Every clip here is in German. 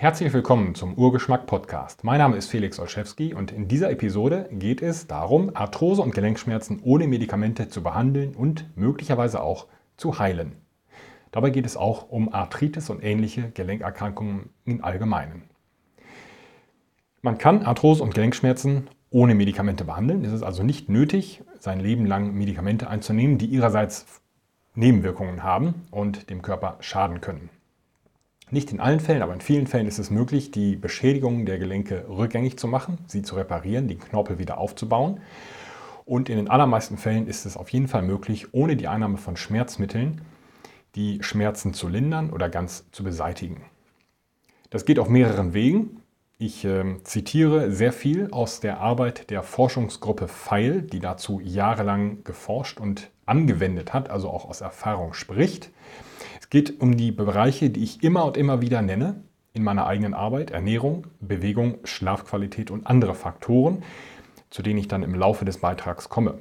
Herzlich willkommen zum Urgeschmack Podcast. Mein Name ist Felix Olszewski und in dieser Episode geht es darum, Arthrose und Gelenkschmerzen ohne Medikamente zu behandeln und möglicherweise auch zu heilen. Dabei geht es auch um Arthritis und ähnliche Gelenkerkrankungen im Allgemeinen. Man kann Arthrose und Gelenkschmerzen ohne Medikamente behandeln. Es ist also nicht nötig, sein Leben lang Medikamente einzunehmen, die ihrerseits Nebenwirkungen haben und dem Körper schaden können. Nicht in allen Fällen, aber in vielen Fällen ist es möglich, die Beschädigungen der Gelenke rückgängig zu machen, sie zu reparieren, die Knorpel wieder aufzubauen. Und in den allermeisten Fällen ist es auf jeden Fall möglich, ohne die Einnahme von Schmerzmitteln die Schmerzen zu lindern oder ganz zu beseitigen. Das geht auf mehreren Wegen. Ich äh, zitiere sehr viel aus der Arbeit der Forschungsgruppe Pfeil, die dazu jahrelang geforscht und angewendet hat, also auch aus Erfahrung spricht. Es geht um die Bereiche, die ich immer und immer wieder nenne in meiner eigenen Arbeit. Ernährung, Bewegung, Schlafqualität und andere Faktoren, zu denen ich dann im Laufe des Beitrags komme.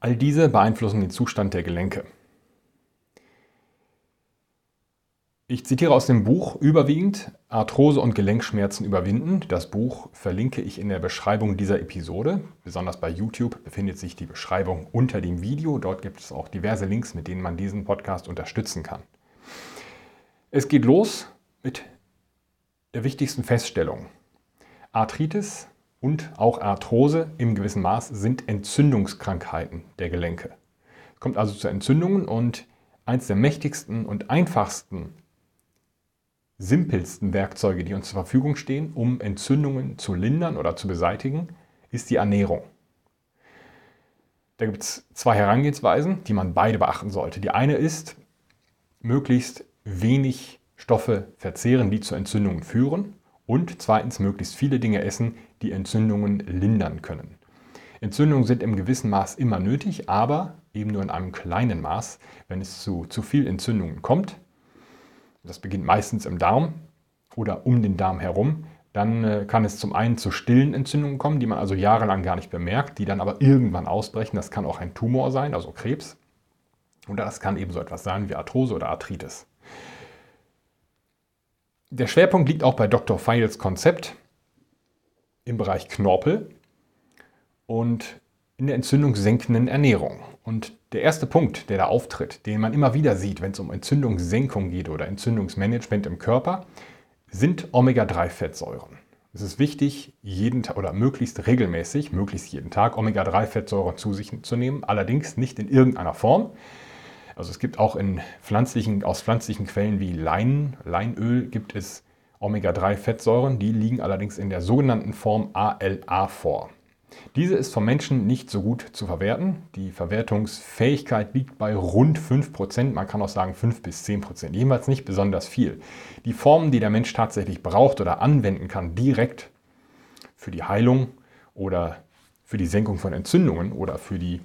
All diese beeinflussen den Zustand der Gelenke. Ich zitiere aus dem Buch überwiegend Arthrose und Gelenkschmerzen überwinden. Das Buch verlinke ich in der Beschreibung dieser Episode. Besonders bei YouTube befindet sich die Beschreibung unter dem Video. Dort gibt es auch diverse Links, mit denen man diesen Podcast unterstützen kann. Es geht los mit der wichtigsten Feststellung. Arthritis und auch Arthrose im gewissen Maß sind Entzündungskrankheiten der Gelenke. Es kommt also zu Entzündungen und eins der mächtigsten und einfachsten simpelsten Werkzeuge, die uns zur Verfügung stehen, um Entzündungen zu lindern oder zu beseitigen, ist die Ernährung. Da gibt es zwei Herangehensweisen, die man beide beachten sollte. Die eine ist, möglichst wenig Stoffe verzehren, die zu Entzündungen führen. Und zweitens, möglichst viele Dinge essen, die Entzündungen lindern können. Entzündungen sind im gewissen Maß immer nötig, aber eben nur in einem kleinen Maß. Wenn es zu zu viel Entzündungen kommt, das beginnt meistens im Darm oder um den Darm herum, dann äh, kann es zum einen zu stillen Entzündungen kommen, die man also jahrelang gar nicht bemerkt, die dann aber irgendwann ausbrechen. Das kann auch ein Tumor sein, also Krebs. Oder das kann eben so etwas sein wie Arthrose oder Arthritis. Der Schwerpunkt liegt auch bei Dr. Feils Konzept im Bereich Knorpel und in der entzündungssenkenden Ernährung. Und der erste Punkt, der da auftritt, den man immer wieder sieht, wenn es um Entzündungssenkung geht oder Entzündungsmanagement im Körper, sind Omega-3-Fettsäuren. Es ist wichtig, jeden Tag oder möglichst regelmäßig, möglichst jeden Tag Omega-3-Fettsäuren zu sich zu nehmen, allerdings nicht in irgendeiner Form. Also es gibt auch in pflanzlichen, aus pflanzlichen Quellen wie Lein, Leinöl gibt es Omega-3-Fettsäuren, die liegen allerdings in der sogenannten Form ALA vor. Diese ist vom Menschen nicht so gut zu verwerten. Die Verwertungsfähigkeit liegt bei rund 5%, man kann auch sagen 5 bis 10%, jedenfalls nicht besonders viel. Die Formen, die der Mensch tatsächlich braucht oder anwenden kann, direkt für die Heilung oder für die Senkung von Entzündungen oder für die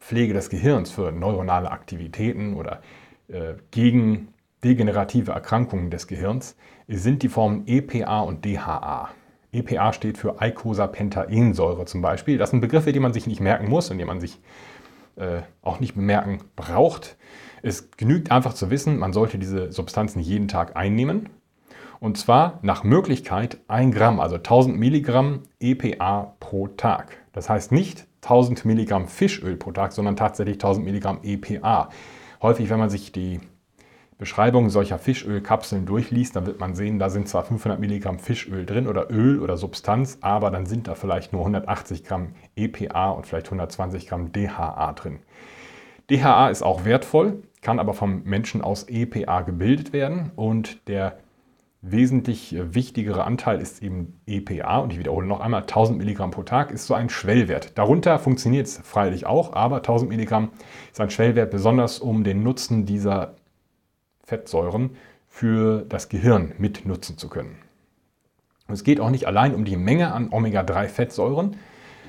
Pflege des Gehirns, für neuronale Aktivitäten oder äh, gegen degenerative Erkrankungen des Gehirns, sind die Formen EPA und DHA. EPA steht für Eicosapentaensäure zum Beispiel. Das sind Begriffe, die man sich nicht merken muss und die man sich äh, auch nicht bemerken braucht. Es genügt einfach zu wissen, man sollte diese Substanzen jeden Tag einnehmen. Und zwar nach Möglichkeit 1 Gramm, also 1000 Milligramm EPA pro Tag. Das heißt nicht 1000 Milligramm Fischöl pro Tag, sondern tatsächlich 1000 Milligramm EPA. Häufig, wenn man sich die Beschreibung solcher Fischölkapseln durchliest, dann wird man sehen, da sind zwar 500 Milligramm Fischöl drin oder Öl oder Substanz, aber dann sind da vielleicht nur 180 Gramm EPA und vielleicht 120 Gramm DHA drin. DHA ist auch wertvoll, kann aber vom Menschen aus EPA gebildet werden und der wesentlich wichtigere Anteil ist eben EPA und ich wiederhole noch einmal, 1000 Milligramm pro Tag ist so ein Schwellwert. Darunter funktioniert es freilich auch, aber 1000 Milligramm ist ein Schwellwert besonders, um den Nutzen dieser Fettsäuren für das Gehirn mitnutzen zu können. Und es geht auch nicht allein um die Menge an Omega-3-Fettsäuren.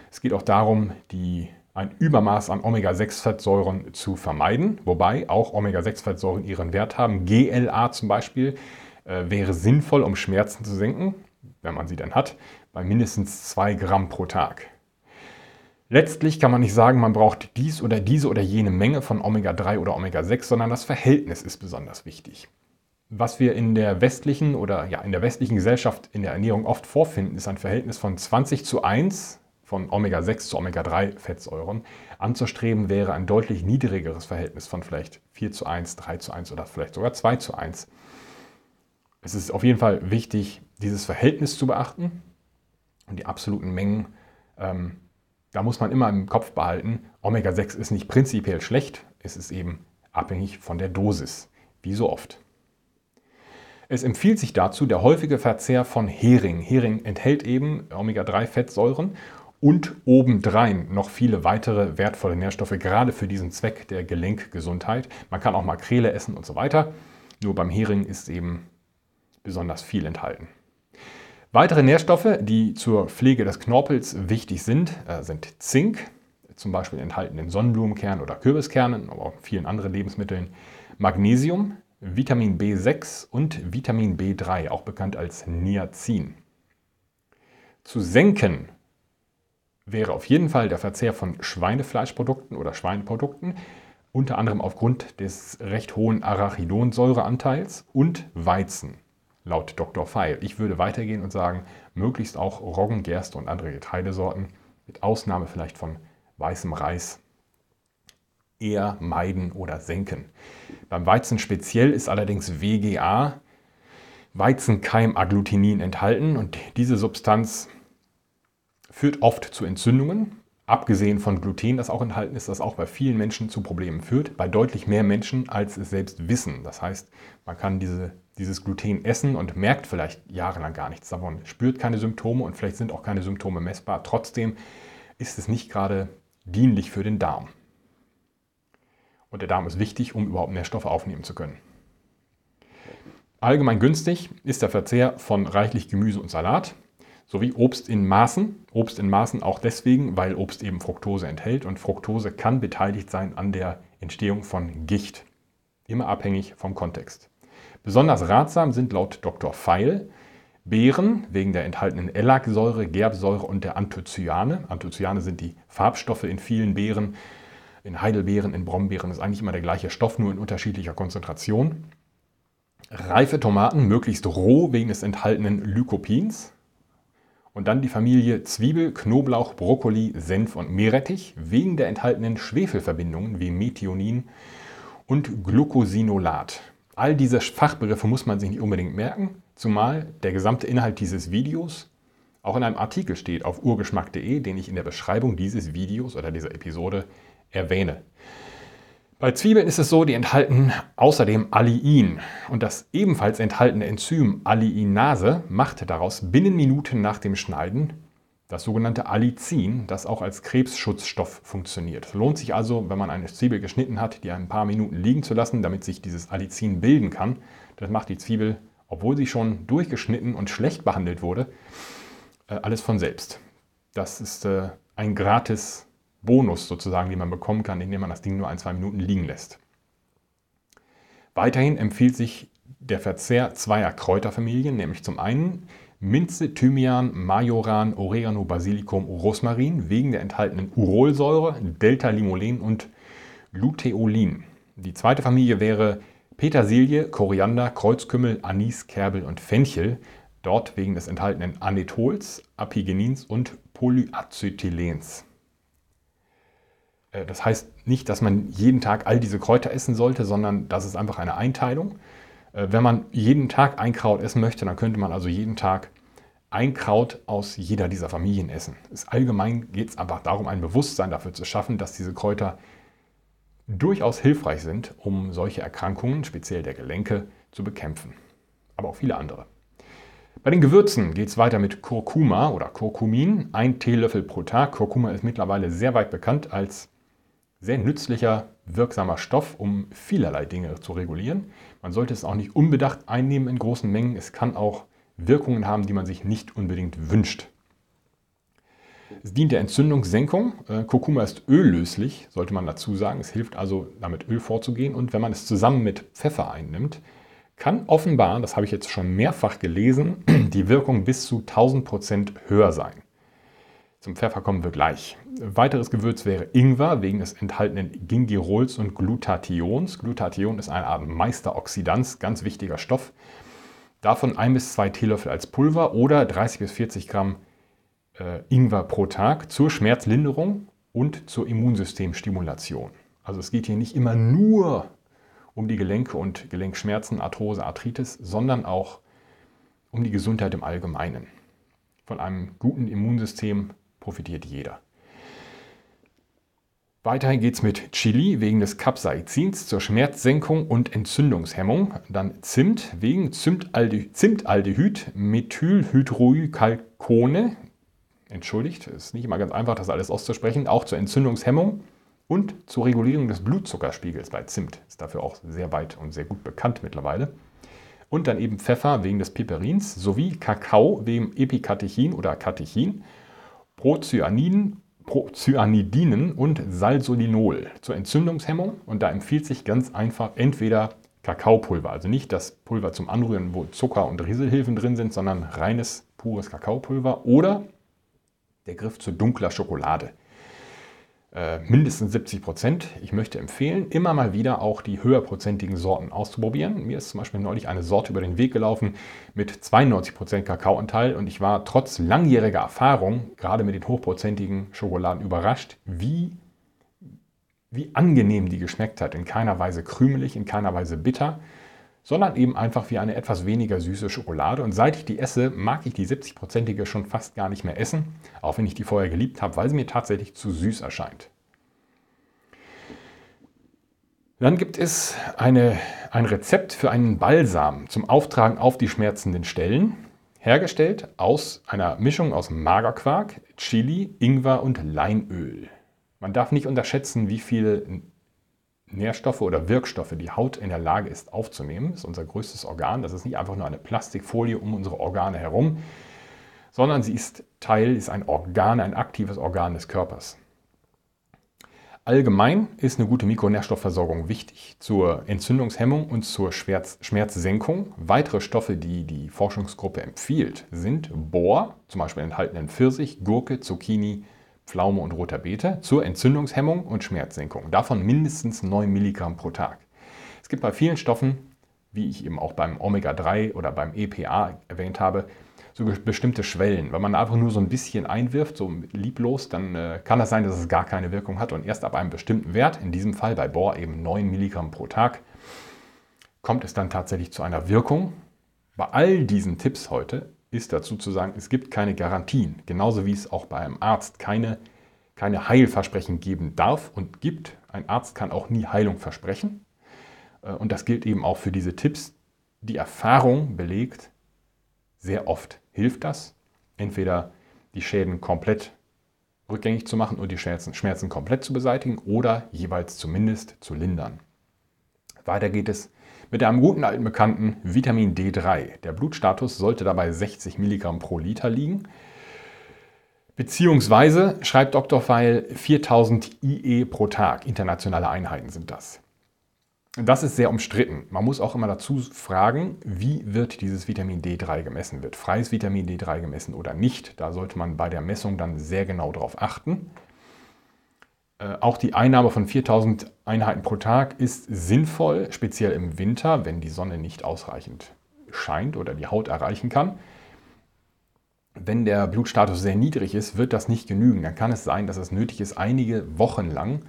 Es geht auch darum, die, ein Übermaß an Omega-6-Fettsäuren zu vermeiden, wobei auch Omega-6-Fettsäuren ihren Wert haben. GLA zum Beispiel äh, wäre sinnvoll, um Schmerzen zu senken, wenn man sie denn hat, bei mindestens 2 Gramm pro Tag. Letztlich kann man nicht sagen, man braucht dies oder diese oder jene Menge von Omega-3 oder Omega-6, sondern das Verhältnis ist besonders wichtig. Was wir in der westlichen oder ja, in der westlichen Gesellschaft in der Ernährung oft vorfinden, ist ein Verhältnis von 20 zu 1 von Omega-6 zu Omega-3-Fettsäuren. Anzustreben wäre ein deutlich niedrigeres Verhältnis von vielleicht 4 zu 1, 3 zu 1 oder vielleicht sogar 2 zu 1. Es ist auf jeden Fall wichtig, dieses Verhältnis zu beachten und die absoluten Mengen. Ähm, da muss man immer im Kopf behalten, Omega-6 ist nicht prinzipiell schlecht, es ist eben abhängig von der Dosis, wie so oft. Es empfiehlt sich dazu der häufige Verzehr von Hering. Hering enthält eben Omega-3-Fettsäuren und obendrein noch viele weitere wertvolle Nährstoffe, gerade für diesen Zweck der Gelenkgesundheit. Man kann auch Makrele essen und so weiter. Nur beim Hering ist eben besonders viel enthalten. Weitere Nährstoffe, die zur Pflege des Knorpels wichtig sind, äh, sind Zink, zum Beispiel enthalten in Sonnenblumenkernen oder Kürbiskernen, aber auch in vielen anderen Lebensmitteln, Magnesium, Vitamin B6 und Vitamin B3, auch bekannt als Niacin. Zu senken wäre auf jeden Fall der Verzehr von Schweinefleischprodukten oder Schweineprodukten, unter anderem aufgrund des recht hohen Arachidonsäureanteils und Weizen, laut Dr. Feil. Ich würde weitergehen und sagen, möglichst auch Roggen, Gerste und andere Getreidesorten, mit Ausnahme vielleicht von weißem Reis eher meiden oder senken. Beim Weizen speziell ist allerdings WGA, Weizenkeimagglutinin, enthalten und diese Substanz führt oft zu Entzündungen. Abgesehen von Gluten, das auch enthalten ist, das auch bei vielen Menschen zu Problemen führt, bei deutlich mehr Menschen, als es selbst wissen. Das heißt, man kann diese, dieses Gluten essen und merkt vielleicht jahrelang gar nichts davon, spürt keine Symptome und vielleicht sind auch keine Symptome messbar. Trotzdem ist es nicht gerade dienlich für den Darm. Und der Darm ist wichtig, um überhaupt Nährstoffe aufnehmen zu können. Allgemein günstig ist der Verzehr von reichlich Gemüse und Salat sowie Obst in Maßen. Obst in Maßen auch deswegen, weil Obst eben Fructose enthält und Fructose kann beteiligt sein an der Entstehung von Gicht. Immer abhängig vom Kontext. Besonders ratsam sind laut Dr. Feil Beeren wegen der enthaltenen Ellagsäure, Gerbsäure und der Anthocyane. Anthocyane sind die Farbstoffe in vielen Beeren in Heidelbeeren, in Brombeeren ist eigentlich immer der gleiche Stoff, nur in unterschiedlicher Konzentration. Reife Tomaten, möglichst roh wegen des enthaltenen Lycopins. Und dann die Familie Zwiebel, Knoblauch, Brokkoli, Senf und Meerrettich wegen der enthaltenen Schwefelverbindungen wie Methionin und Glucosinolat. All diese Fachbegriffe muss man sich nicht unbedingt merken, zumal der gesamte Inhalt dieses Videos auch in einem Artikel steht auf urgeschmack.de, den ich in der Beschreibung dieses Videos oder dieser Episode erwähne. Bei Zwiebeln ist es so, die enthalten außerdem Allein und das ebenfalls enthaltene Enzym Alleinase macht daraus binnen Minuten nach dem Schneiden das sogenannte Allicin, das auch als Krebsschutzstoff funktioniert. Es lohnt sich also, wenn man eine Zwiebel geschnitten hat, die ein paar Minuten liegen zu lassen, damit sich dieses Allicin bilden kann. Das macht die Zwiebel, obwohl sie schon durchgeschnitten und schlecht behandelt wurde, äh, alles von selbst. Das ist äh, ein gratis Bonus sozusagen, den man bekommen kann, indem man das Ding nur ein, zwei Minuten liegen lässt. Weiterhin empfiehlt sich der Verzehr zweier Kräuterfamilien, nämlich zum einen Minze, Thymian, Majoran, Oregano, Basilikum, Rosmarin wegen der enthaltenen Urolsäure, Delta-Limolen und Luteolin. Die zweite Familie wäre Petersilie, Koriander, Kreuzkümmel, Anis, Kerbel und Fenchel, dort wegen des enthaltenen Anethols, Apigenins und Polyacetylens. Äh, das heißt nicht, dass man jeden Tag all diese Kräuter essen sollte, sondern das ist einfach eine Einteilung. Äh, wenn man jeden Tag ein Kraut essen möchte, dann könnte man also jeden Tag ein Kraut aus jeder dieser Familien essen. Allgemein geht es einfach darum, ein Bewusstsein dafür zu schaffen, dass diese Kräuter durchaus hilfreich sind, um solche Erkrankungen, speziell der Gelenke, zu bekämpfen. Aber auch viele andere. Bei den Gewürzen geht es weiter mit Kurkuma oder Kurkumin, ein Teelöffel pro Tag. Kurkuma ist mittlerweile sehr weit bekannt als sehr nützlicher, wirksamer Stoff, um vielerlei Dinge zu regulieren. Man sollte es auch nicht unbedacht einnehmen in großen Mengen. Es kann auch Wirkungen haben, die man sich nicht unbedingt wünscht. Es dient der Entzündungssenkung. Äh, Kurkuma ist öllöslich, sollte man dazu sagen. Es hilft also, damit Öl vorzugehen. Und wenn man es zusammen mit Pfeffer einnimmt, kann offenbar, das habe ich jetzt schon mehrfach gelesen, die Wirkung bis zu 1000 Prozent höher sein. Zum Pfeffer kommen wir gleich. Weiteres Gewürz wäre Ingwer wegen des enthaltenen Gingerols und Glutathions. Glutathion ist eine Art Meisteroxidans, ganz wichtiger Stoff. Davon ein bis zwei Teelöffel als Pulver oder 30 bis 40 Gramm äh, Ingwer pro Tag zur Schmerzlinderung und zur Immunsystemstimulation. Also es geht hier nicht immer nur um die Gelenke und Gelenkschmerzen, Arthrose, Arthritis, sondern auch um die Gesundheit im Allgemeinen. Von einem guten Immunsystem profitiert jeder. Weiterhin geht es mit Chili wegen des Capsaicins zur Schmerzsenkung und Entzündungshemmung. Dann Zimt wegen Zimtalde Zimtaldehyd, Methylhydrocalcone. Entschuldigt, ist nicht immer ganz einfach, das alles auszusprechen. Auch zur Entzündungshemmung und zur Regulierung des Blutzuckerspiegels bei Zimt. Ist dafür auch sehr weit und sehr gut bekannt mittlerweile. Und dann eben Pfeffer wegen des Piperins sowie Kakao wegen Epikatechin oder Katechin Procyaniden, Procyanidinen und Salsolinol zur Entzündungshemmung. Und da empfiehlt sich ganz einfach entweder Kakaopulver, also nicht das Pulver zum Anrühren, wo Zucker und Rieselhilfen drin sind, sondern reines, pures Kakaopulver oder der Griff zu dunkler Schokolade. Äh, mindestens 70 Prozent. Ich möchte empfehlen, immer mal wieder auch die höherprozentigen Sorten auszuprobieren. Mir ist zum Beispiel neulich eine Sorte über den Weg gelaufen mit 92 Prozent Kakaoanteil und ich war trotz langjähriger Erfahrung, gerade mit den hochprozentigen Schokoladen, überrascht, wie, wie angenehm die geschmeckt hat. In keiner Weise krümelig, in keiner Weise bitter sondern eben einfach wie eine etwas weniger süße Schokolade. Und seit ich die esse, mag ich die 70-prozentige schon fast gar nicht mehr essen, auch wenn ich die vorher geliebt habe, weil sie mir tatsächlich zu süß erscheint. Dann gibt es eine, ein Rezept für einen Balsam zum Auftragen auf die schmerzenden Stellen, hergestellt aus einer Mischung aus Magerquark, Chili, Ingwer und Leinöl. Man darf nicht unterschätzen, wie viel Nährstoffe oder Wirkstoffe die Haut in der Lage ist aufzunehmen. Ist unser größtes Organ. Das ist nicht einfach nur eine Plastikfolie um unsere Organe herum, sondern sie ist Teil, ist ein Organ, ein aktives Organ des Körpers. Allgemein ist eine gute Mikronährstoffversorgung wichtig zur Entzündungshemmung und zur Schmerz Schmerzsenkung. Weitere Stoffe, die die Forschungsgruppe empfiehlt, sind Bohr, zum Beispiel enthalten in Pfirsich, Gurke, Zucchini, Pflaume und roter Beete zur Entzündungshemmung und Schmerzsenkung. Davon mindestens 9 Milligramm pro Tag. Es gibt bei vielen Stoffen, wie ich eben auch beim Omega-3 oder beim EPA erwähnt habe, so bestimmte Schwellen. Wenn man einfach nur so ein bisschen einwirft, so lieblos, dann äh, kann das sein, dass es gar keine Wirkung hat. Und erst ab einem bestimmten Wert, in diesem Fall bei Bohr eben 9 Milligramm pro Tag, kommt es dann tatsächlich zu einer Wirkung. Bei all diesen Tipps heute ist dazu zu sagen, es gibt keine Garantien. Genauso wie es auch bei einem Arzt keine, keine Heilversprechen geben darf und gibt. Ein Arzt kann auch nie Heilung versprechen. Äh, und das gilt eben auch für diese Tipps. Die Erfahrung belegt, sehr oft hilft das. Entweder die Schäden komplett rückgängig zu machen und die Schmerzen, Schmerzen komplett zu beseitigen oder jeweils zumindest zu lindern. Weiter geht es mit einem guten alten Bekannten Vitamin D3. Der Blutstatus sollte dabei 60 Milligramm pro Liter liegen. Beziehungsweise schreibt Dr. Feil 4000 IE pro Tag. Internationale Einheiten sind das. Das ist sehr umstritten. Man muss auch immer dazu fragen, wie wird dieses Vitamin D3 gemessen? Wird freies Vitamin D3 gemessen oder nicht? Da sollte man bei der Messung dann sehr genau darauf achten. Äh, auch die Einnahme von 4000 Einheiten pro Tag ist sinnvoll, speziell im Winter, wenn die Sonne nicht ausreichend scheint oder die Haut erreichen kann. Wenn der Blutstatus sehr niedrig ist, wird das nicht genügen. Dann kann es sein, dass es nötig ist, einige Wochen lang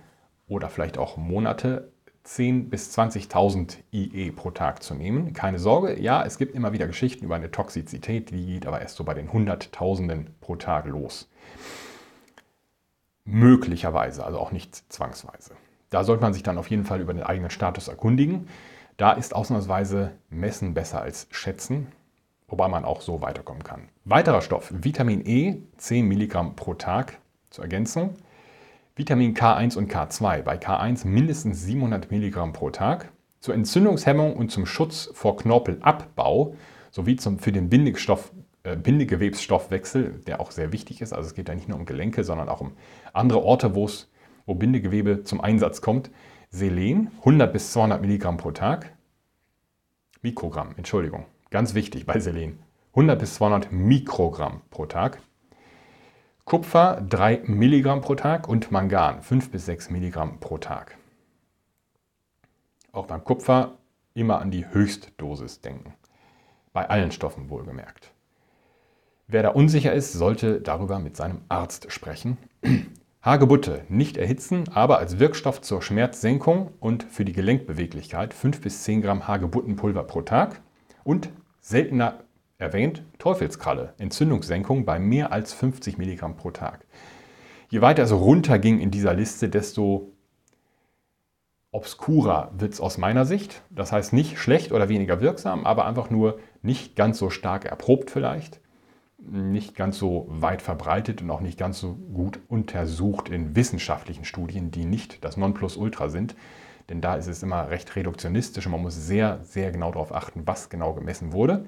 oder vielleicht auch Monate 10.000 bis 20.000 IE pro Tag zu nehmen. Keine Sorge, ja, es gibt immer wieder Geschichten über eine Toxizität, die geht aber erst so bei den Hunderttausenden pro Tag los. Möglicherweise, also auch nicht zwangsweise. Da sollte man sich dann auf jeden Fall über den eigenen Status erkundigen. Da ist ausnahmsweise Messen besser als Schätzen, wobei man auch so weiterkommen kann. Weiterer Stoff, Vitamin E, 10 Milligramm pro Tag zur Ergänzung. Vitamin K1 und K2, bei K1 mindestens 700 Milligramm pro Tag. Zur Entzündungshemmung und zum Schutz vor Knorpelabbau sowie zum, für den Bindestoff äh, Bindegewebsstoffwechsel, der auch sehr wichtig ist. Also es geht da nicht nur um Gelenke, sondern auch um andere Orte, wo Bindegewebe zum Einsatz kommt. Selen, 100 bis 200 Milligramm pro Tag. Mikrogramm, Entschuldigung, ganz wichtig bei Selen. 100 bis 200 Mikrogramm pro Tag. Kupfer 3 Milligramm pro Tag und Mangan 5 bis 6 Milligramm pro Tag. Auch beim Kupfer immer an die Höchstdosis denken. Bei allen Stoffen wohlgemerkt. Wer da unsicher ist, sollte darüber mit seinem Arzt sprechen. Hagebutte nicht erhitzen, aber als Wirkstoff zur Schmerzsenkung und für die Gelenkbeweglichkeit 5 bis 10 Gramm Hagebuttenpulver pro Tag und seltener erwähnt Teufelskralle, Entzündungssenkung bei mehr als 50 Milligramm pro Tag. Je weiter es runterging in dieser Liste, desto obskurer wird es aus meiner Sicht. Das heißt nicht schlecht oder weniger wirksam, aber einfach nur nicht ganz so stark erprobt vielleicht nicht ganz so weit verbreitet und auch nicht ganz so gut untersucht in wissenschaftlichen Studien, die nicht das Nonplusultra sind. Denn da ist es immer recht reduktionistisch und man muss sehr, sehr genau darauf achten, was genau gemessen wurde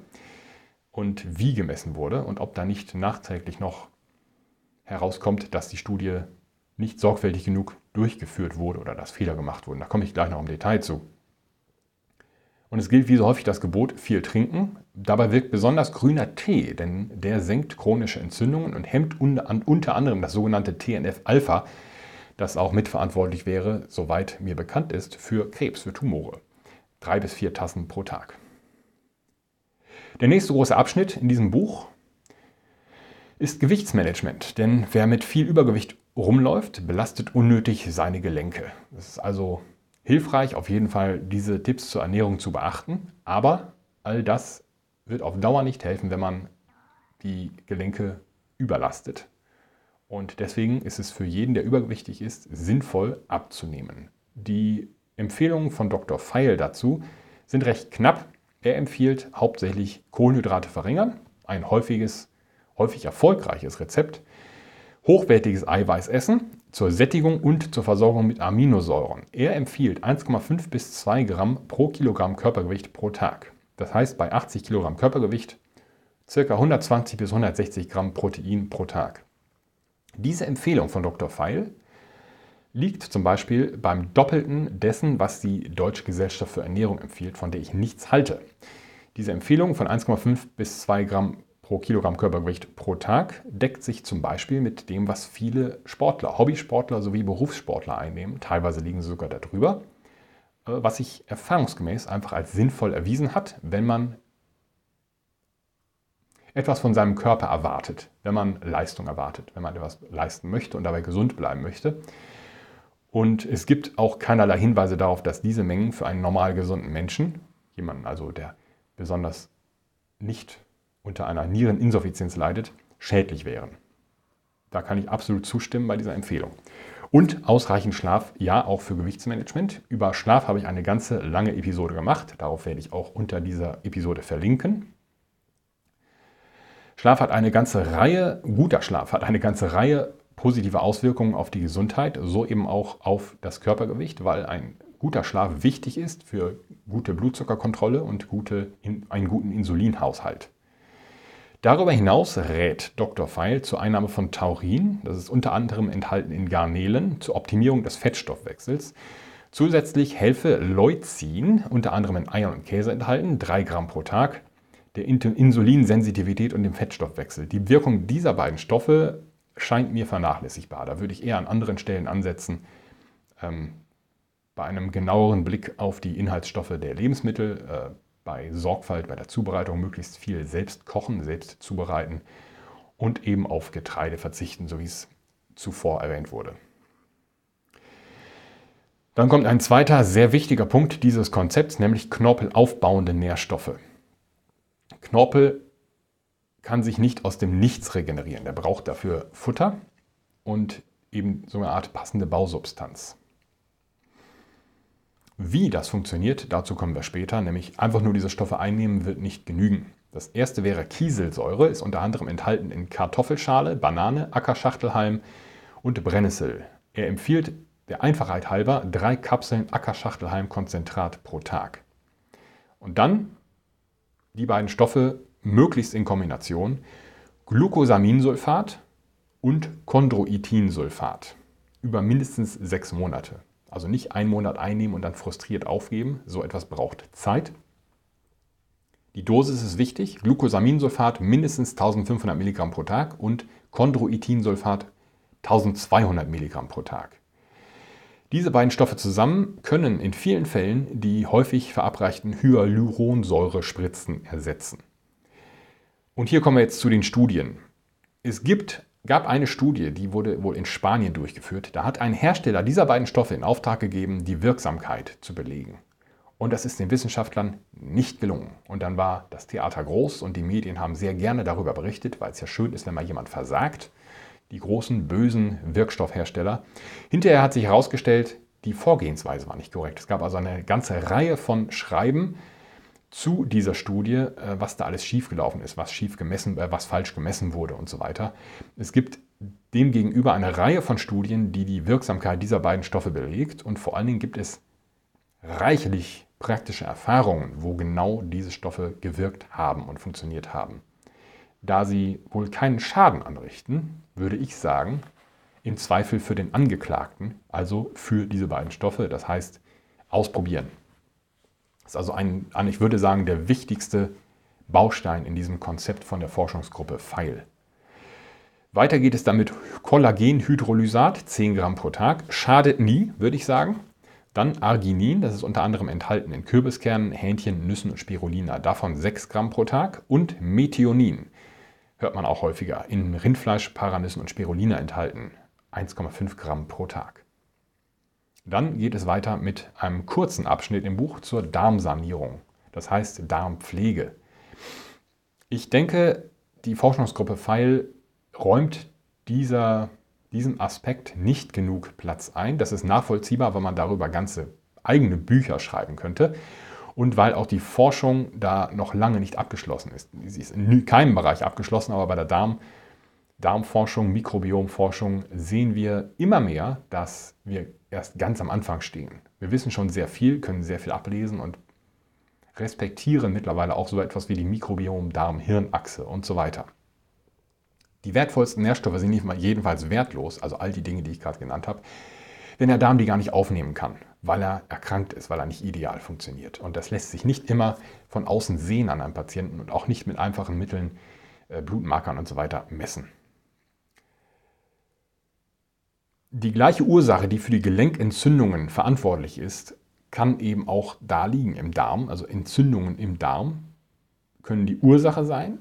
und wie gemessen wurde und ob da nicht nachträglich noch herauskommt, dass die Studie nicht sorgfältig genug durchgeführt wurde oder dass Fehler gemacht wurden. Da komme ich gleich noch im Detail zu. Und es gilt wie so häufig das Gebot, viel trinken. Dabei wirkt besonders grüner Tee, denn der senkt chronische Entzündungen und hemmt unter anderem das sogenannte TNF-Alpha, das auch mitverantwortlich wäre, soweit mir bekannt ist, für Krebs, für Tumore. Drei bis vier Tassen pro Tag. Der nächste große Abschnitt in diesem Buch ist Gewichtsmanagement. Denn wer mit viel Übergewicht rumläuft, belastet unnötig seine Gelenke. Das ist also hilfreich, auf jeden Fall diese Tipps zur Ernährung zu beachten. Aber all das wird auf Dauer nicht helfen, wenn man die Gelenke überlastet. Und deswegen ist es für jeden, der übergewichtig ist, sinnvoll abzunehmen. Die Empfehlungen von Dr. Feil dazu sind recht knapp. Er empfiehlt hauptsächlich Kohlenhydrate verringern, ein häufiges, häufig erfolgreiches Rezept, hochwertiges Eiweiß essen, zur Sättigung und zur Versorgung mit Aminosäuren. Er empfiehlt 1,5 bis 2 Gramm pro Kilogramm Körpergewicht pro Tag. Das heißt bei 80 Kilogramm Körpergewicht ca. 120 bis 160 Gramm Protein pro Tag. Diese Empfehlung von Dr. Feil liegt zum Beispiel beim Doppelten dessen, was die Deutsche Gesellschaft für Ernährung empfiehlt, von der ich nichts halte. Diese Empfehlung von 1,5 bis 2 Gramm pro Kilogramm Körpergewicht pro Tag deckt sich zum Beispiel mit dem, was viele Sportler, Hobbysportler sowie Berufssportler einnehmen. Teilweise liegen sie sogar darüber, was sich erfahrungsgemäß einfach als sinnvoll erwiesen hat, wenn man etwas von seinem Körper erwartet, wenn man Leistung erwartet, wenn man etwas leisten möchte und dabei gesund bleiben möchte. Und es gibt auch keinerlei Hinweise darauf, dass diese Mengen für einen normal gesunden Menschen, jemanden also, der besonders nicht unter einer Niereninsuffizienz leidet, schädlich wären. Da kann ich absolut zustimmen bei dieser Empfehlung. Und ausreichend Schlaf, ja, auch für Gewichtsmanagement. Über Schlaf habe ich eine ganze lange Episode gemacht. Darauf werde ich auch unter dieser Episode verlinken. Schlaf hat eine ganze Reihe, guter Schlaf hat eine ganze Reihe positive Auswirkungen auf die Gesundheit, so eben auch auf das Körpergewicht, weil ein guter Schlaf wichtig ist für gute Blutzuckerkontrolle und gute, einen guten Insulinhaushalt. Darüber hinaus rät Dr. Feil zur Einnahme von Taurin, das ist unter anderem enthalten in Garnelen, zur Optimierung des Fettstoffwechsels. Zusätzlich helfe Leucin, unter anderem in Eiern und Käse enthalten, 3 Gramm pro Tag, der Insulinsensitivität und dem Fettstoffwechsel. Die Wirkung dieser beiden Stoffe scheint mir vernachlässigbar. Da würde ich eher an anderen Stellen ansetzen, ähm, bei einem genaueren Blick auf die Inhaltsstoffe der Lebensmittel. Äh, bei Sorgfalt bei der Zubereitung möglichst viel selbst kochen, selbst zubereiten und eben auf Getreide verzichten, so wie es zuvor erwähnt wurde. Dann kommt ein zweiter sehr wichtiger Punkt dieses Konzepts, nämlich knorpelaufbauende Nährstoffe. Knorpel kann sich nicht aus dem Nichts regenerieren. Der braucht dafür Futter und eben so eine Art passende Bausubstanz. Wie das funktioniert, dazu kommen wir später, nämlich einfach nur diese Stoffe einnehmen wird nicht genügen. Das erste wäre Kieselsäure, ist unter anderem enthalten in Kartoffelschale, Banane, Ackerschachtelhalm und Brennnessel. Er empfiehlt der Einfachheit halber drei Kapseln Ackerschachtelhalmkonzentrat pro Tag. Und dann die beiden Stoffe möglichst in Kombination Glucosaminsulfat und Chondroitinsulfat über mindestens sechs Monate. Also nicht einen Monat einnehmen und dann frustriert aufgeben. So etwas braucht Zeit. Die Dosis ist wichtig. Glucosaminsulfat mindestens 1500 Milligramm pro Tag und Chondroitinsulfat 1200 Milligramm pro Tag. Diese beiden Stoffe zusammen können in vielen Fällen die häufig verabreichten Hyaluronsäurespritzen ersetzen. Und hier kommen wir jetzt zu den Studien. Es gibt, gab eine Studie, die wurde wohl in Spanien durchgeführt. Da hat ein Hersteller dieser beiden Stoffe in Auftrag gegeben, die Wirksamkeit zu belegen. Und das ist den Wissenschaftlern nicht gelungen. Und dann war das Theater groß und die Medien haben sehr gerne darüber berichtet, weil es ja schön ist, wenn mal jemand versagt die großen bösen Wirkstoffhersteller. Hinterher hat sich herausgestellt, die Vorgehensweise war nicht korrekt. Es gab also eine ganze Reihe von Schreiben zu dieser Studie, äh, was da alles schiefgelaufen ist, was schief gemessen, äh, was falsch gemessen wurde und so weiter. Es gibt demgegenüber eine Reihe von Studien, die die Wirksamkeit dieser beiden Stoffe belegt und vor allen Dingen gibt es reichlich praktische Erfahrungen, wo genau diese Stoffe gewirkt haben und funktioniert haben. Da sie wohl keinen Schaden anrichten, würde ich sagen, im Zweifel für den Angeklagten, also für diese beiden Stoffe, das heißt ausprobieren. Ist also ein, ich würde sagen, der wichtigste Baustein in diesem Konzept von der Forschungsgruppe Pfeil. Weiter geht es dann mit Kollagenhydrolysat, 10 Gramm pro Tag. Schadet nie, würde ich sagen. Dann Arginin, das ist unter anderem enthalten in Kürbiskernen, Hähnchen, Nüssen und Spirulina. Davon 6 Gramm pro Tag. Und Methionin, hört man auch häufiger, in Rindfleisch, Paranüssen und Spirulina enthalten. 1,5 Gramm pro Tag. Dann geht es weiter mit einem kurzen Abschnitt im Buch zur Darmsanierung, das heißt Darmpflege. Ich denke, die Forschungsgruppe Pfeil räumt dieser, diesem Aspekt nicht genug Platz ein. Das ist nachvollziehbar, weil man darüber ganze eigene Bücher schreiben könnte und weil auch die Forschung da noch lange nicht abgeschlossen ist. Sie ist in keinem Bereich abgeschlossen, aber bei der Darm, Darmforschung, Mikrobiomforschung sehen wir immer mehr, dass wir erst ganz am Anfang stehen. Wir wissen schon sehr viel, können sehr viel ablesen und respektieren mittlerweile auch so etwas wie die Mikrobiom-Darm-Hirnachse und so weiter. Die wertvollsten Nährstoffe sind jedenfalls wertlos, also all die Dinge, die ich gerade genannt habe, wenn der Darm die gar nicht aufnehmen kann weil er erkrankt ist, weil er nicht ideal funktioniert. Und das lässt sich nicht immer von außen sehen an einem Patienten und auch nicht mit einfachen Mitteln, äh, Blutmarkern und so weiter messen. Die gleiche Ursache, die für die Gelenkentzündungen verantwortlich ist, kann eben auch da liegen im Darm. Also Entzündungen im Darm können die Ursache sein,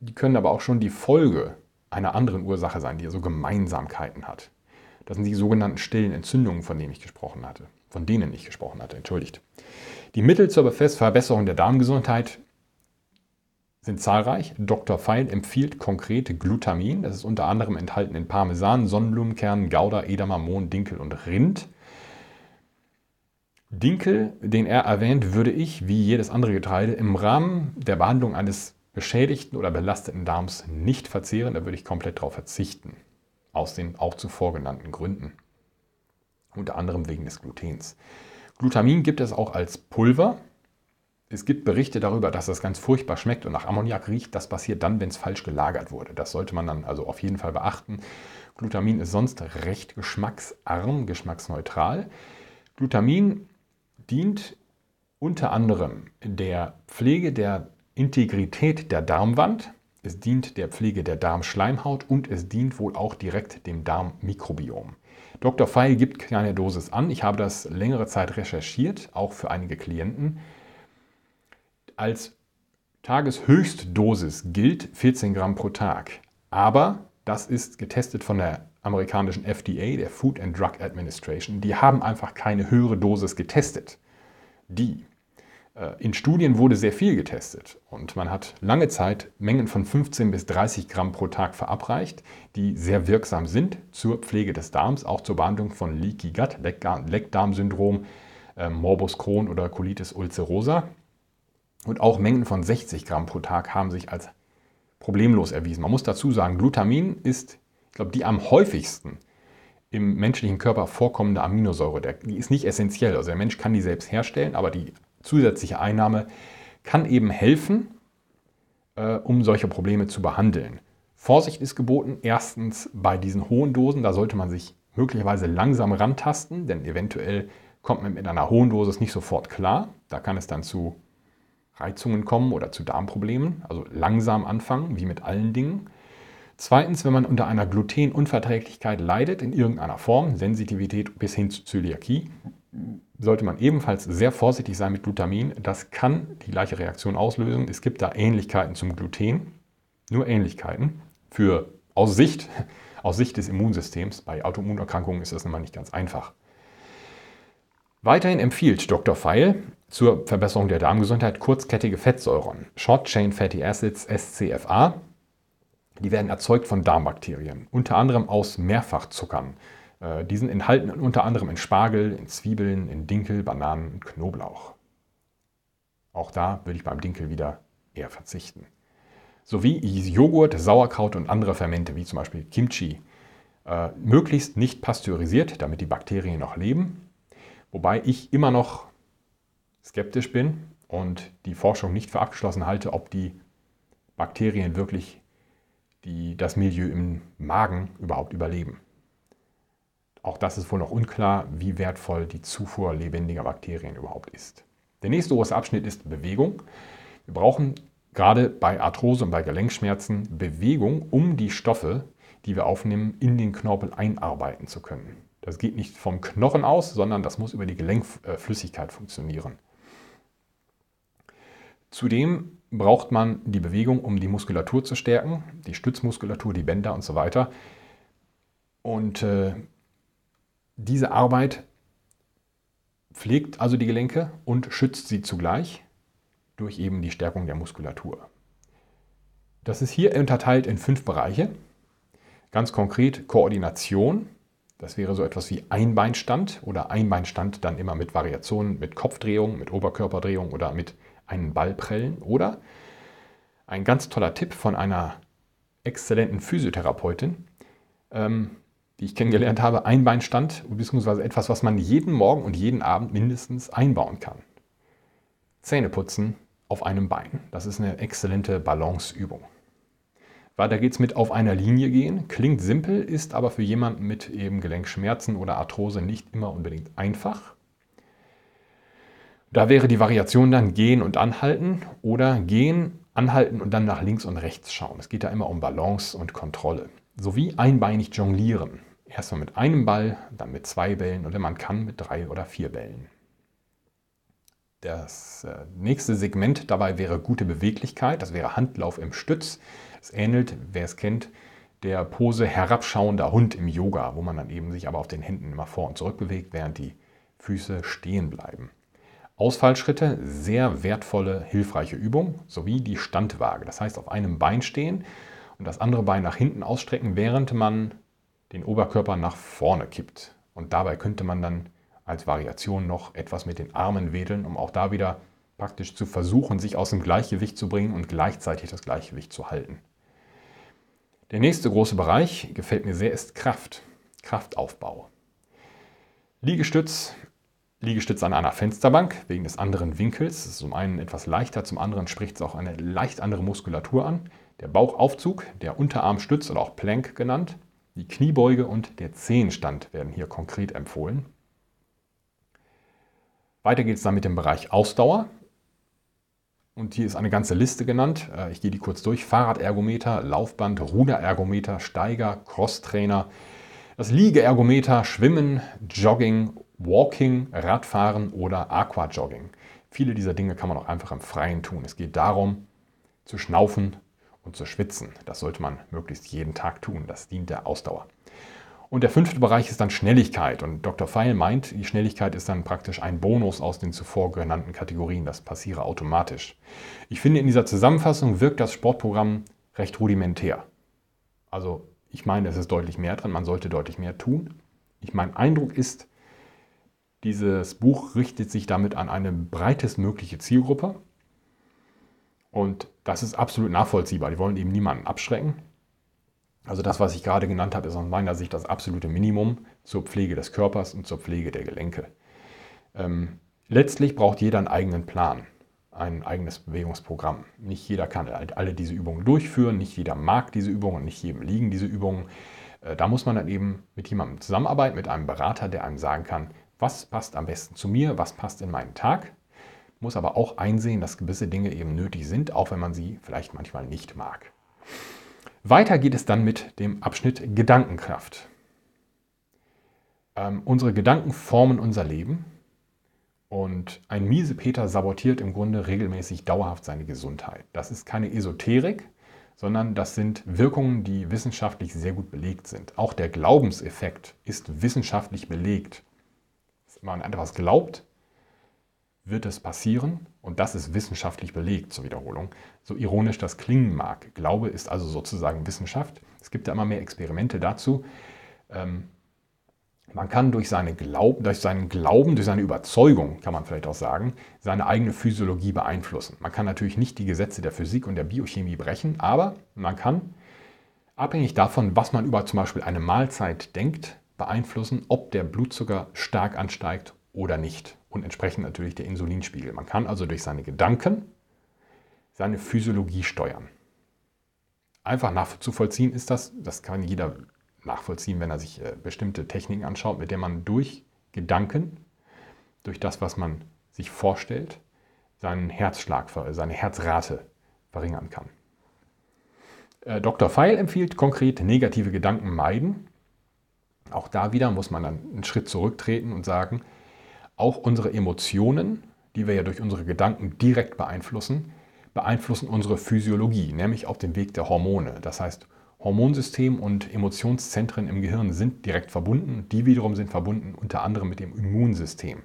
die können aber auch schon die Folge einer anderen Ursache sein, die so Gemeinsamkeiten hat. Das sind die sogenannten stillen Entzündungen, von denen ich gesprochen hatte von denen ich gesprochen hatte, entschuldigt. Die Mittel zur Verbesserung der Darmgesundheit sind zahlreich. Dr. Feil empfiehlt konkret Glutamin. Das ist unter anderem enthalten in Parmesan, Sonnenblumenkernen, Gouda, Edamer, Mohn, Dinkel und Rind. Dinkel, den er erwähnt, würde ich, wie jedes andere Getreide, im Rahmen der Behandlung eines beschädigten oder belasteten Darms nicht verzehren. Da würde ich komplett darauf verzichten. Aus den auch zuvor genannten Gründen unter anderem wegen des Glutens. Glutamin gibt es auch als Pulver. Es gibt Berichte darüber, dass das ganz furchtbar schmeckt und nach Ammoniak riecht. Das passiert dann, wenn es falsch gelagert wurde. Das sollte man dann also auf jeden Fall beachten. Glutamin ist sonst recht geschmacksarm, geschmacksneutral. Glutamin dient unter anderem der Pflege der Integrität der Darmwand. Es dient der Pflege der Darmschleimhaut und es dient wohl auch direkt dem Darmmikrobiom. Dr. Feil gibt keine Dosis an. Ich habe das längere Zeit recherchiert, auch für einige Klienten. Als Tageshöchstdosis gilt 14 Gramm pro Tag. Aber das ist getestet von der amerikanischen FDA, der Food and Drug Administration. Die haben einfach keine höhere Dosis getestet. Die äh, in Studien wurde sehr viel getestet und man hat lange Zeit Mengen von 15 bis 30 Gramm pro Tag verabreicht, die sehr wirksam sind zur Pflege des Darms, auch zur Behandlung von Leaky Gut, Leckdarmsyndrom, äh, Morbus Crohn oder Colitis ulcerosa. Und auch Mengen von 60 Gramm pro Tag haben sich als problemlos erwiesen. Man muss dazu sagen, Glutamin ist, ich glaube, die am häufigsten im menschlichen Körper vorkommende Aminosäure. Die ist nicht essentiell. Also der Mensch kann die selbst herstellen, aber die zusätzliche Einnahme kann eben helfen, äh, um solche Probleme zu behandeln. Vorsicht ist geboten, erstens bei diesen hohen Dosen, da sollte man sich möglicherweise langsam rantasten, denn eventuell kommt man mit einer hohen Dosis nicht sofort klar. Da kann es dann zu Reizungen kommen oder zu Darmproblemen. Also langsam anfangen, wie mit allen Dingen. Zweitens, wenn man unter einer Glutenunverträglichkeit leidet, in irgendeiner Form, Sensitivität bis hin zu Zöliakie, sollte man ebenfalls sehr vorsichtig sein mit Glutamin. Das kann die gleiche Reaktion auslösen. Es gibt da Ähnlichkeiten zum Gluten, nur Ähnlichkeiten. Für aus Sicht, aus Sicht des Immunsystems, bei Autoimmunerkrankungen ist das immer nicht ganz einfach. Weiterhin empfiehlt Dr. Feil zur Verbesserung der Darmgesundheit kurzkettige Fettsäuren, Short Chain Fatty Acids SCFA, die werden erzeugt von Darmbakterien, unter anderem aus Mehrfachzuckern. Äh, die sind enthalten unter anderem in Spargel, in Zwiebeln, in Dinkel, Bananen und Knoblauch. Auch da würde ich beim Dinkel wieder eher verzichten. Sowie Joghurt, Sauerkraut und andere Fermente, wie zum Beispiel Kimchi. Äh, möglichst nicht pasteurisiert, damit die Bakterien noch leben. Wobei ich immer noch skeptisch bin und die Forschung nicht für abgeschlossen halte, ob die Bakterien wirklich die das Milieu im Magen überhaupt überleben. Auch das ist wohl noch unklar, wie wertvoll die Zufuhr lebendiger Bakterien überhaupt ist. Der nächste große Abschnitt ist Bewegung. Wir brauchen gerade bei Arthrose und bei Gelenkschmerzen Bewegung, um die Stoffe, die wir aufnehmen, in den Knorpel einarbeiten zu können. Das geht nicht vom Knochen aus, sondern das muss über die Gelenkflüssigkeit funktionieren. Zudem braucht man die Bewegung, um die Muskulatur zu stärken, die Stützmuskulatur, die Bänder und so weiter. Und äh, diese Arbeit pflegt also die Gelenke und schützt sie zugleich durch eben die Stärkung der Muskulatur. Das ist hier unterteilt in fünf Bereiche. Ganz konkret Koordination, das wäre so etwas wie Einbeinstand oder Einbeinstand dann immer mit Variationen, mit Kopfdrehung, mit Oberkörperdrehung oder mit einen Ball prellen oder ein ganz toller Tipp von einer exzellenten Physiotherapeutin, ähm, die ich kennengelernt habe, Einbeinstand, beziehungsweise etwas, was man jeden Morgen und jeden Abend mindestens einbauen kann. Zähne putzen auf einem Bein. Das ist eine exzellente Balanceübung. Weiter geht es mit auf einer Linie gehen. Klingt simpel, ist aber für jemanden mit eben Gelenkschmerzen oder Arthrose nicht immer unbedingt einfach. Da wäre die Variation dann gehen und anhalten oder gehen, anhalten und dann nach links und rechts schauen. Es geht da immer um Balance und Kontrolle. Sowie einbeinig jonglieren. Erstmal mit einem Ball, dann mit zwei Bällen oder man kann mit drei oder vier Bällen. Das äh, nächste Segment dabei wäre gute Beweglichkeit. Das wäre Handlauf im Stütz. Es ähnelt, wer es kennt, der Pose herabschauender Hund im Yoga, wo man dann eben sich aber auf den Händen immer vor und zurück bewegt, während die Füße stehen bleiben. Ausfallschritte, sehr wertvolle, hilfreiche Übung, sowie die Standwaage. Das heißt, auf einem Bein stehen und das andere Bein nach hinten ausstrecken, während man den Oberkörper nach vorne kippt. Und dabei könnte man dann als Variation noch etwas mit den Armen wedeln, um auch da wieder praktisch zu versuchen, sich aus dem Gleichgewicht zu bringen und gleichzeitig das Gleichgewicht zu halten. Der nächste große Bereich, gefällt mir sehr, ist Kraft, Kraftaufbau. Liegestütz Liegestütz an einer Fensterbank wegen des anderen Winkels. Das ist zum einen etwas leichter, zum anderen spricht es auch eine leicht andere Muskulatur an. Der Bauchaufzug, der Unterarmstütz oder auch Plank genannt, die Kniebeuge und der Zehenstand werden hier konkret empfohlen. Weiter geht es dann mit dem Bereich Ausdauer. Und hier ist eine ganze Liste genannt. Äh, ich gehe die kurz durch. Fahrradergometer, Laufband, Ruderergometer, Steiger, Crosstrainer, das Liegeergometer, Schwimmen, Jogging, Walking, Radfahren oder Aquajogging. Viele dieser Dinge kann man auch einfach im Freien tun. Es geht darum, zu schnaufen und zu schwitzen. Das sollte man möglichst jeden Tag tun. Das dient der Ausdauer. Und der fünfte Bereich ist dann Schnelligkeit. Und Dr. Feil meint, die Schnelligkeit ist dann praktisch ein Bonus aus den zuvor genannten Kategorien. Das passiere automatisch. Ich finde, in dieser Zusammenfassung wirkt das Sportprogramm recht rudimentär. Also ich meine, es ist deutlich mehr dran. Man sollte deutlich mehr tun. Ich, mein Eindruck ist, dieses Buch richtet sich damit an eine breitestmögliche Zielgruppe. Und das ist absolut nachvollziehbar. Die wollen eben niemanden abschrecken. Also das, was ich gerade genannt habe, ist aus meiner Sicht das absolute Minimum zur Pflege des Körpers und zur Pflege der Gelenke. Ähm, letztlich braucht jeder einen eigenen Plan, ein eigenes Bewegungsprogramm. Nicht jeder kann alle diese Übungen durchführen, nicht jeder mag diese Übungen, nicht jedem liegen diese Übungen. Äh, da muss man dann eben mit jemandem zusammenarbeiten, mit einem Berater, der einem sagen kann, was passt am besten zu mir, was passt in meinen Tag, muss aber auch einsehen, dass gewisse Dinge eben nötig sind, auch wenn man sie vielleicht manchmal nicht mag. Weiter geht es dann mit dem Abschnitt Gedankenkraft. Ähm, unsere Gedanken formen unser Leben und ein miese Peter sabotiert im Grunde regelmäßig dauerhaft seine Gesundheit. Das ist keine Esoterik, sondern das sind Wirkungen, die wissenschaftlich sehr gut belegt sind. Auch der Glaubenseffekt ist wissenschaftlich belegt. Man an etwas glaubt, wird es passieren und das ist wissenschaftlich belegt zur Wiederholung. So ironisch das klingen mag. Glaube ist also sozusagen Wissenschaft. Es gibt ja immer mehr Experimente dazu. Ähm, man kann durch, seine Glaub, durch seinen Glauben, durch seine Überzeugung, kann man vielleicht auch sagen, seine eigene Physiologie beeinflussen. Man kann natürlich nicht die Gesetze der Physik und der Biochemie brechen, aber man kann, abhängig davon, was man über zum Beispiel eine Mahlzeit denkt, beeinflussen, ob der Blutzucker stark ansteigt oder nicht. Und entsprechend natürlich der Insulinspiegel. Man kann also durch seine Gedanken seine Physiologie steuern. Einfach nachzuvollziehen ist das, das kann jeder nachvollziehen, wenn er sich äh, bestimmte Techniken anschaut, mit denen man durch Gedanken, durch das, was man sich vorstellt, seinen Herzschlag, seine Herzrate verringern kann. Äh, Dr. Feil empfiehlt konkret negative Gedanken meiden. Auch da wieder muss man dann einen Schritt zurücktreten und sagen, auch unsere Emotionen, die wir ja durch unsere Gedanken direkt beeinflussen, beeinflussen unsere Physiologie, nämlich auf dem Weg der Hormone. Das heißt, Hormonsystem und Emotionszentren im Gehirn sind direkt verbunden. Die wiederum sind verbunden unter anderem mit dem Immunsystem.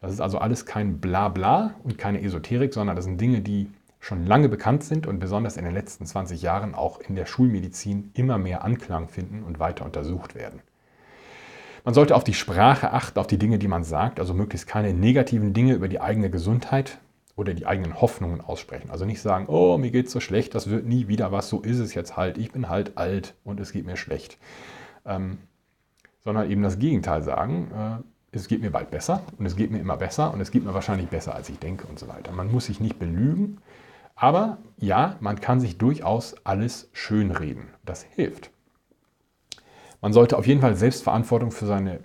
Das ist also alles kein Blabla und keine Esoterik, sondern das sind Dinge, die schon lange bekannt sind und besonders in den letzten 20 Jahren auch in der Schulmedizin immer mehr Anklang finden und weiter untersucht werden. Man sollte auf die Sprache achten, auf die Dinge, die man sagt, also möglichst keine negativen Dinge über die eigene Gesundheit oder die eigenen Hoffnungen aussprechen. Also nicht sagen, oh, mir geht es so schlecht, das wird nie wieder was, so ist es jetzt halt, ich bin halt alt und es geht mir schlecht. Ähm, sondern eben das Gegenteil sagen, äh, es geht mir bald besser und es geht mir immer besser und es geht mir wahrscheinlich besser, als ich denke und so weiter. Man muss sich nicht belügen, aber ja, man kann sich durchaus alles schönreden. Das hilft. Man sollte auf jeden Fall Selbstverantwortung für seine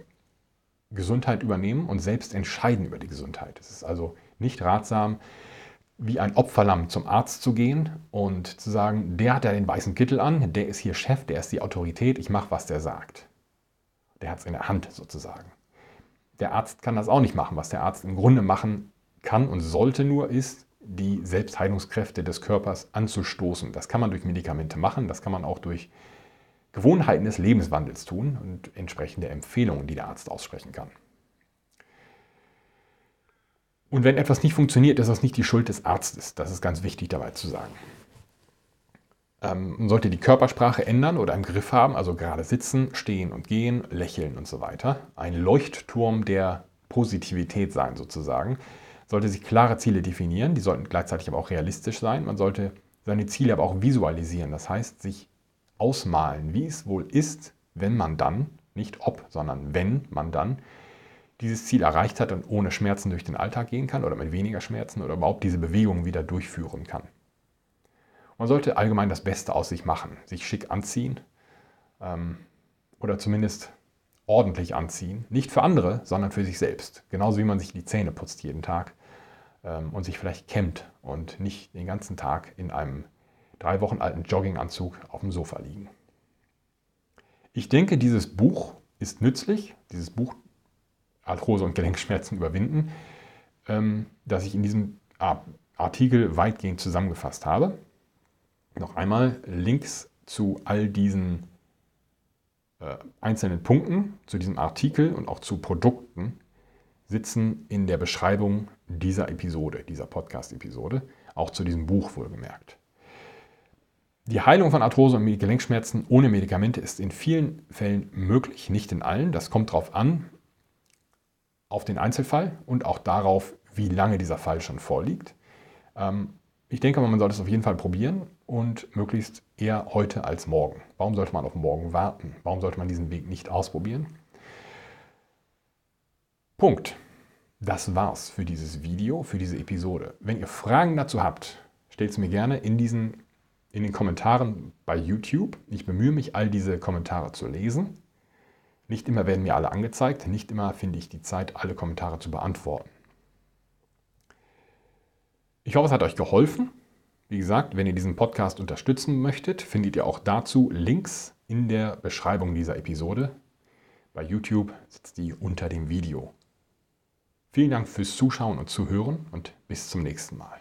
Gesundheit übernehmen und selbst entscheiden über die Gesundheit. Es ist also nicht ratsam, wie ein Opferlamm zum Arzt zu gehen und zu sagen, der hat ja den weißen Kittel an, der ist hier Chef, der ist die Autorität, ich mache, was der sagt. Der hat es in der Hand sozusagen. Der Arzt kann das auch nicht machen. Was der Arzt im Grunde machen kann und sollte nur, ist, die Selbstheilungskräfte des Körpers anzustoßen. Das kann man durch Medikamente machen, das kann man auch durch Gewohnheiten des Lebenswandels tun und entsprechende Empfehlungen, die der Arzt aussprechen kann. Und wenn etwas nicht funktioniert, ist das nicht die Schuld des Arztes. Das ist ganz wichtig dabei zu sagen. Ähm, man sollte die Körpersprache ändern oder im Griff haben, also gerade sitzen, stehen und gehen, lächeln und so weiter. Ein Leuchtturm der Positivität sein sozusagen. Sollte sich klare Ziele definieren, die sollten gleichzeitig aber auch realistisch sein. Man sollte seine Ziele aber auch visualisieren, das heißt sich ausmalen, wie es wohl ist, wenn man dann, nicht ob, sondern wenn man dann dieses Ziel erreicht hat und ohne Schmerzen durch den Alltag gehen kann oder mit weniger Schmerzen oder überhaupt diese Bewegung wieder durchführen kann. Man sollte allgemein das Beste aus sich machen, sich schick anziehen ähm, oder zumindest ordentlich anziehen. Nicht für andere, sondern für sich selbst. Genauso wie man sich die Zähne putzt jeden Tag ähm, und sich vielleicht kämmt und nicht den ganzen Tag in einem drei Wochen alten Jogginganzug auf dem Sofa liegen. Ich denke, dieses Buch ist nützlich. Dieses Buch Arthrose und Gelenkschmerzen überwinden, ähm, das ich in diesem Artikel weitgehend zusammengefasst habe. Noch einmal Links zu all diesen äh, einzelnen Punkten, zu diesem Artikel und auch zu Produkten sitzen in der Beschreibung dieser Episode, dieser Podcast-Episode, auch zu diesem Buch wohlgemerkt. Die Heilung von Arthrose und Gelenkschmerzen ohne Medikamente ist in vielen Fällen möglich, nicht in allen. Das kommt darauf an, auf den Einzelfall und auch darauf, wie lange dieser Fall schon vorliegt. Ähm, ich denke man sollte es auf jeden Fall probieren und möglichst eher heute als morgen. Warum sollte man auf morgen warten? Warum sollte man diesen Weg nicht ausprobieren? Punkt. Das war's für dieses Video, für diese Episode. Wenn ihr Fragen dazu habt, stellt es mir gerne in, diesen, in den Kommentaren bei YouTube. Ich bemühe mich, all diese Kommentare zu lesen. Nicht immer werden mir alle angezeigt, nicht immer finde ich die Zeit, alle Kommentare zu beantworten. Ich hoffe, es hat euch geholfen. Wie gesagt, wenn ihr diesen Podcast unterstützen möchtet, findet ihr auch dazu Links in der Beschreibung dieser Episode. Bei YouTube sitzt die unter dem Video. Vielen Dank fürs Zuschauen und Zuhören und bis zum nächsten Mal.